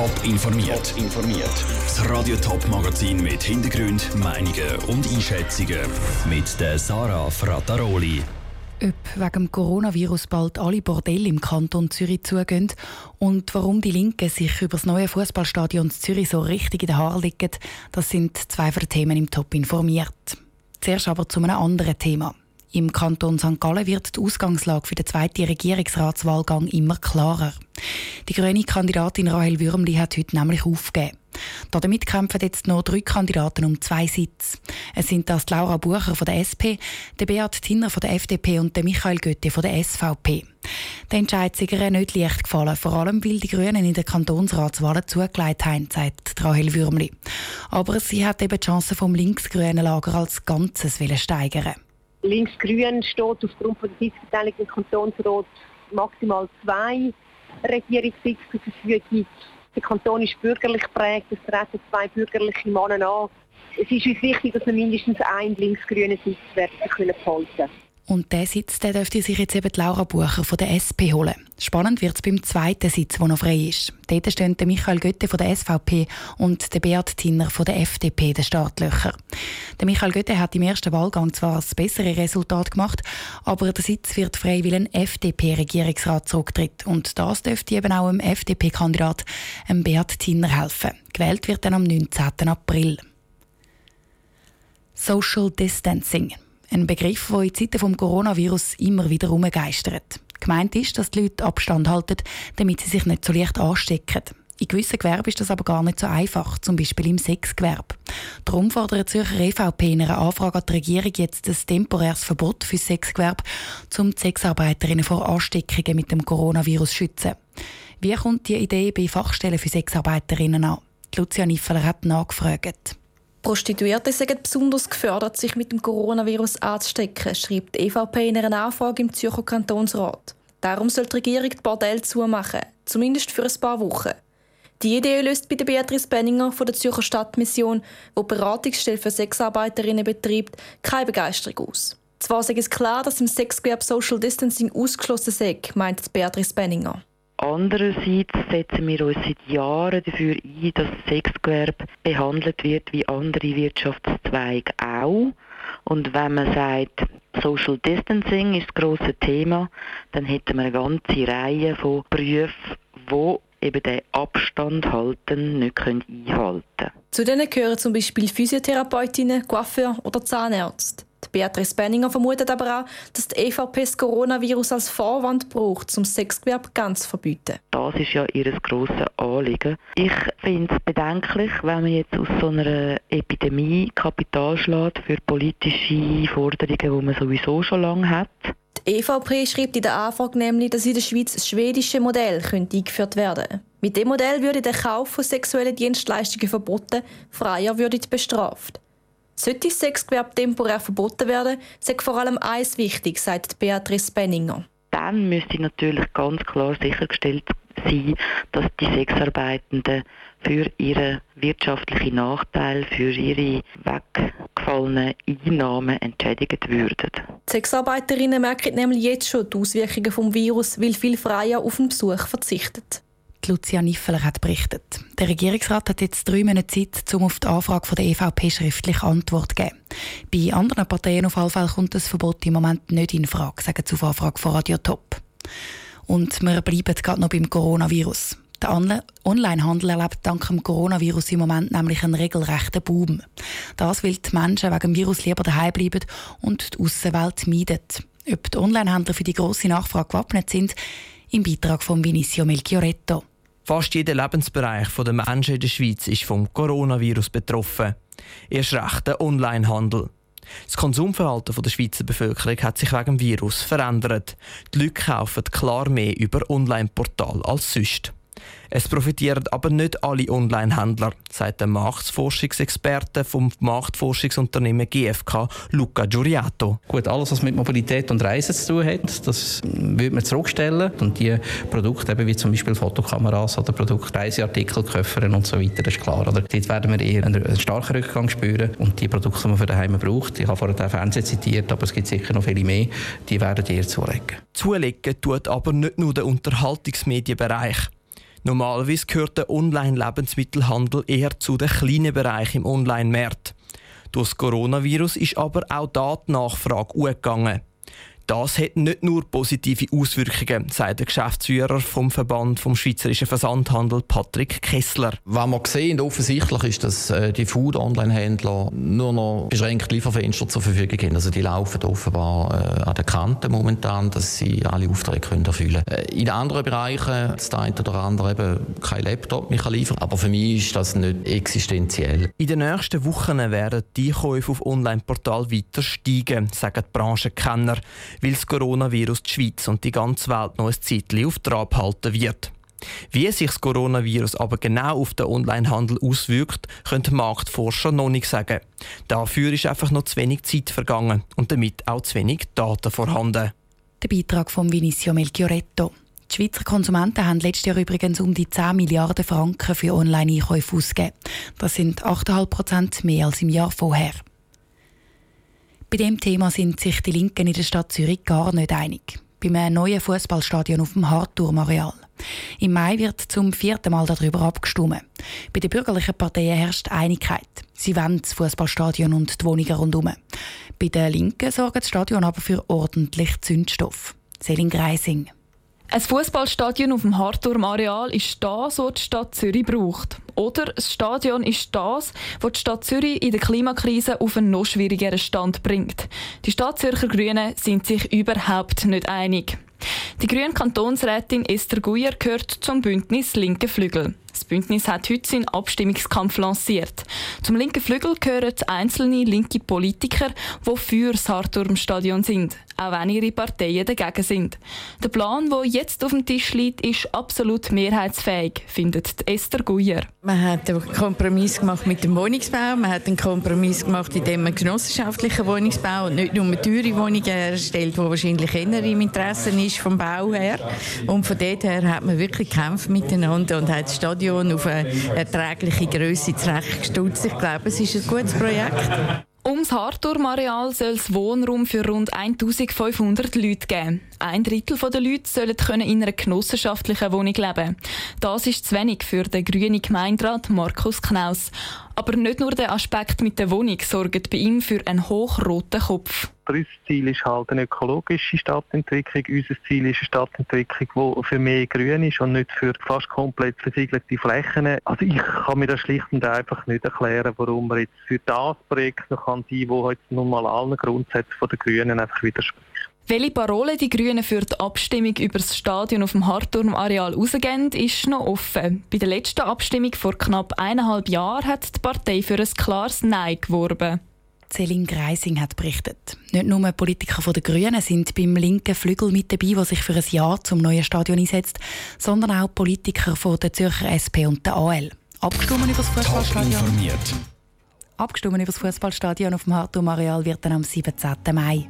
Top informiert. informiert. Das Radio Top Magazin mit Hintergrund, Meinungen und Einschätzungen mit der Sarah Frataroli. Ob wegen dem Coronavirus bald alle Bordelle im Kanton Zürich zugehen und warum die Linken sich über das neue Fußballstadion Zürich so richtig in den Haaren liegen, das sind zwei Themen im Top informiert. Zuerst aber zu einem anderen Thema. Im Kanton St. Gallen wird die Ausgangslage für den zweiten Regierungsratswahlgang immer klarer. Die grüne Kandidatin Rahel Würmli hat heute nämlich aufgegeben. Damit kämpfen jetzt noch drei Kandidaten um zwei Sitze. Es sind das Laura Bucher von der SP, der Beat Tinner von der FDP und der Michael Götte von der SVP. Der Entscheid ist ihr nicht leicht gefallen, vor allem weil die Grünen in den Kantonsratswahlen zugelegt haben, sagt Rahel Würmli. Aber sie hat eben die Chance vom linksgrünen Lager als Ganzes steigern. Links-Grün steht aufgrund von der Sitzverteilung im Kantonsrat maximal zwei Regierungssitze zur Verfügung. Der Kanton ist bürgerlich geprägt, es treten zwei bürgerliche Männer an. Es ist uns wichtig, dass wir mindestens einen linksgrünen Sitz behalten können. Und der Sitz der dürfte sich jetzt eben Laura Bucher von der SP holen. Spannend wird es beim zweiten Sitz, der noch frei ist. Dort stehen der Michael Götte von der SVP und der Beat Tinner von der FDP den Startlöcher. Der Michael Götte hat im ersten Wahlgang zwar das bessere Resultat gemacht, aber der Sitz wird frei, weil ein FDP-Regierungsrat zurücktritt. Und das dürfte eben auch dem FDP-Kandidat Beat Tinner helfen. Gewählt wird dann am 19. April. Social Distancing. Ein Begriff, der in Zeiten des Coronavirus immer wieder herumgeistert. Gemeint ist, dass die Leute Abstand halten, damit sie sich nicht so leicht anstecken. In gewissen Gewerben ist das aber gar nicht so einfach, zum Beispiel im Sexgewerbe. Darum fordert die Zürcher EVP in einer Anfrage an die Regierung jetzt ein temporäres Verbot für Sexgewerbe, um die Sexarbeiterinnen vor Ansteckungen mit dem Coronavirus zu schützen. Wie kommt die Idee bei Fachstellen für Sexarbeiterinnen an? Lucia Niffeler hat nachgefragt. Prostituierte sind besonders gefördert, sich mit dem Coronavirus anzustecken, schreibt die EVP in einer Anfrage im Zürcher Kantonsrat. Darum soll die Regierung die Bordelle zumachen, zumindest für ein paar Wochen. Die Idee löst bei Beatrice Benninger von der Zürcher Stadtmission, die Beratungsstelle für Sexarbeiterinnen betreibt, keine Begeisterung aus. Zwar ist es klar, dass im Sexgewerbe Social Distancing ausgeschlossen sei, meint Beatrice Benninger. Andererseits setzen wir uns seit Jahren dafür ein, dass das Sexgewerbe behandelt wird wie andere Wirtschaftszweige auch. Und wenn man sagt, Social Distancing ist das grosse Thema, dann hätten wir eine ganze Reihe von Berufen, wo eben den Abstand halten nicht einhalten können. Zu denen gehören zum Beispiel Physiotherapeutinnen, Coiffeur oder Zahnärzte. Beatrice Benninger vermutet aber auch, dass die EVP das Coronavirus als Vorwand braucht, um Sexgewerbe ganz zu verbieten. Das ist ja ihr grosses Anliegen. Ich finde es bedenklich, wenn man jetzt aus so einer Epidemie Kapital schlägt für politische Forderungen, die man sowieso schon lange hat. Die EVP schreibt in der Anfrage nämlich, dass in der Schweiz das schwedische Modell eingeführt werden könnte. Mit dem Modell würde der Kauf von sexuellen Dienstleistungen verboten, freier würde bestraft. Sollte Sexgewerbe temporär verboten werden, sagt vor allem eins wichtig, sagt Beatrice Benninger. Dann müsste natürlich ganz klar sichergestellt sein, dass die Sexarbeitenden für ihren wirtschaftlichen Nachteil, für ihre weggefallenen Einnahmen entschädigt würden. Die Sexarbeiterinnen merken nämlich jetzt schon die Auswirkungen des Virus, weil viel Freier auf den Besuch verzichten. Lucia Niffeler hat berichtet. Der Regierungsrat hat jetzt drei Monate Zeit, um auf die Anfrage der EVP schriftlich Antwort zu geben. Bei anderen Parteien auf jeden Fall kommt das Verbot im Moment nicht in Frage, sagen sie auf Anfrage von Radio Top. Und wir bleiben gerade noch beim Coronavirus. Der Onlinehandel erlebt dank dem Coronavirus im Moment nämlich einen regelrechten Boom. Das, weil die Menschen wegen dem Virus lieber daheim bleiben und die Außenwelt meiden. Ob die Onlinehändler für die grosse Nachfrage gewappnet sind, im Beitrag von Vinicio Melchioretto. Fast jeder Lebensbereich der Menschen in der Schweiz ist vom Coronavirus betroffen. Erst recht der Onlinehandel. Das Konsumverhalten der Schweizer Bevölkerung hat sich wegen dem Virus verändert. Die Leute kaufen klar mehr über Online-Portal als sonst. Es profitieren aber nicht alle Online-Händler, sagt der Marktforschungsexperte vom Marktforschungsunternehmen GfK, Luca Giuriato. Gut, alles, was mit Mobilität und Reisen zu tun hat, das würde man zurückstellen. Und die Produkte, eben wie zum Beispiel Fotokameras oder Produkte, Reiseartikel, Koffer und so weiter, das ist klar. Oder? Dort werden wir eher einen starken Rückgang spüren. Und die Produkte, die man für daheim braucht, ich habe vorhin den Fernsehen zitiert, aber es gibt sicher noch viele mehr, die werden eher zulegen. Zulegen tut aber nicht nur der Unterhaltungsmedienbereich. Normalerweise gehört der Online-Lebensmittelhandel eher zu den kleinen Bereichen im Online-Markt. Durch das Coronavirus ist aber auch die Nachfrage hochgegangen. Das hat nicht nur positive Auswirkungen, sagt der Geschäftsführer vom Verband vom Schweizerischen Versandhandel Patrick Kessler. Was wir sehen, offensichtlich ist, dass äh, die Food-Online-Händler nur noch beschränkt Lieferfenster zur Verfügung haben. Also die laufen offenbar äh, an der Kante momentan, dass sie alle Aufträge können erfüllen können. Äh, in anderen Bereichen, das eine oder andere eben kein Laptop mehr liefern aber für mich ist das nicht existenziell. In den nächsten Wochen werden die Käufe auf Online-Portal weiter steigen, sagen die Branchenkenner weil das Coronavirus die Schweiz und die ganze Welt noch ein Zeitchen auf Trab halten wird. Wie sich das Coronavirus aber genau auf den Onlinehandel auswirkt, können Marktforscher noch nicht sagen. Dafür ist einfach noch zu wenig Zeit vergangen und damit auch zu wenig Daten vorhanden. Der Beitrag von Vinicio Melchioretto. Die Schweizer Konsumenten haben letztes Jahr übrigens um die 10 Milliarden Franken für Online-Einkäufe ausgegeben. Das sind 8,5 Prozent mehr als im Jahr vorher. Bei dem Thema sind sich die Linken in der Stadt Zürich gar nicht einig. Beim neuen Fußballstadion auf dem Hartturmareal. Im Mai wird zum vierten Mal darüber abgestimmt. Bei den bürgerlichen Parteien herrscht Einigkeit. Sie wollen das Fußballstadion und die Wohnungen rundherum. Bei den Linken sorgt das Stadion aber für ordentlich Zündstoff. Selin Greising. Ein Fußballstadion auf dem Hartturm-Areal ist das, was die Stadt Zürich braucht. Oder das Stadion ist das, was die Stadt Zürich in der Klimakrise auf einen noch schwierigeren Stand bringt. Die Stadt Zürcher Grünen sind sich überhaupt nicht einig. Die grüne Kantonsrätin Esther Guyer gehört zum Bündnis Linke Flügel. Das Bündnis hat heute seinen Abstimmungskampf lanciert. Zum linken Flügel gehören einzelne linke Politiker, die für das Hartturmstadion sind, auch wenn ihre Parteien dagegen sind. Der Plan, der jetzt auf dem Tisch liegt, ist absolut mehrheitsfähig, findet Esther Guyer. Man hat einen Kompromiss gemacht mit dem Wohnungsbau, man hat einen Kompromiss gemacht, indem man genossenschaftlichen Wohnungsbau und nicht nur teure Wohnungen erstellt, die wahrscheinlich eher im Interesse ist vom Bau her. Und von dort her hat man wirklich gekämpft miteinander und hat das Stadion Stadion auf eine erträgliche Größe zurechtgestutzt. Ich glaube, es ist ein gutes Projekt. Ums Hartturm-Areal soll es Wohnraum für rund 1500 Leute geben. Ein Drittel der Leute sollen in einer genossenschaftlichen Wohnung leben Das ist zu wenig für den grünen Gemeinderat Markus Knaus. Aber nicht nur der Aspekt mit der Wohnung sorgt bei ihm für einen hochroten Kopf. Unser Ziel ist halt eine ökologische Stadtentwicklung. Unser Ziel ist eine Stadtentwicklung, die für mehr Grün ist und nicht für fast komplett versiegelte Flächen. Also ich kann mir das schlicht und einfach nicht erklären, warum man jetzt für das Projekt noch kann sein, wo heute nun mal allen Grundsätzen der Grünen einfach widerspricht. Welche Parole die Grünen für die Abstimmung über das Stadion auf dem Hartturm-Areal rausgeben, ist noch offen. Bei der letzten Abstimmung vor knapp eineinhalb Jahren hat die Partei für ein klares Nein geworben. Celine Greising hat berichtet. Nicht nur Politiker der Grünen sind beim linken Flügel mit dabei, der sich für ein Jahr zum neuen Stadion einsetzt, sondern auch Politiker der Zürcher SP und der AL. Abgestimmt über das Fußballstadion. Abgestimmt über das Fußballstadion auf dem Hartum Areal wird dann am 17. Mai.